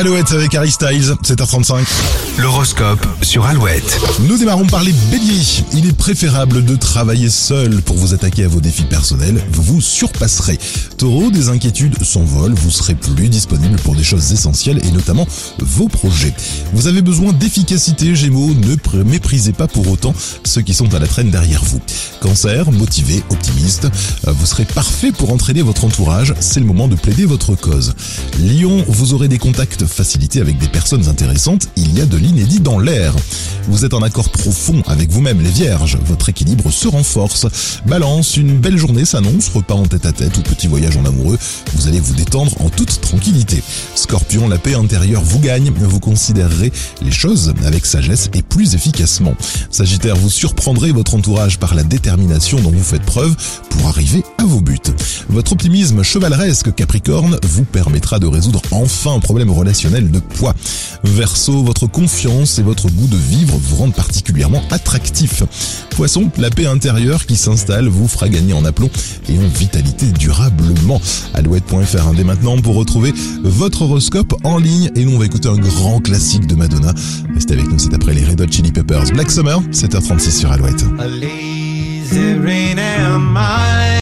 Alouette avec Harry Styles, 7h35. L'horoscope sur Alouette. Nous démarrons par les béliers. Il est préférable de travailler seul pour vous attaquer à vos défis personnels. Vous vous surpasserez. Taureau, des inquiétudes s'envolent. Vous serez plus disponible pour des choses essentielles et notamment vos projets. Vous avez besoin d'efficacité, Gémeaux. Ne pr- méprisez pas pour autant ceux qui sont à la traîne derrière vous. Cancer, motivé, optimiste. euh, Vous serez parfait pour entraîner votre entourage. C'est le moment de plaider votre cause. Lion, vous aurez des contacts facilités avec des personnes intéressantes. Il y a de l'inédit dans l'air. Vous êtes en accord profond avec vous-même, les vierges. Votre équilibre se renforce. Balance, une belle journée s'annonce. Repas en tête à tête ou petit voyage en amoureux. Vous allez vous détendre en toute tranquillité. Scorpion, la paix intérieure vous gagne. Vous considérerez les choses avec sagesse et plus efficacement. Sagittaire, vous surprendrez votre entourage par la détermination dont vous faites preuve pour arriver à vos buts. Votre optimisme chevaleresque Capricorne vous permettra de résoudre enfin un problème relationnel de poids. Verseau, votre confiance et votre goût de vivre vous rendent particulièrement attractif. Poisson, la paix intérieure qui s'installe vous fera gagner en aplomb et en vitalité durablement. Alouette.fr dès maintenant pour retrouver votre horoscope en ligne et nous on va écouter un grand classique de Madonna. Restez avec nous, c'est après les Red Hot Chili Peppers. Black Summer, 7h36 sur Alouette.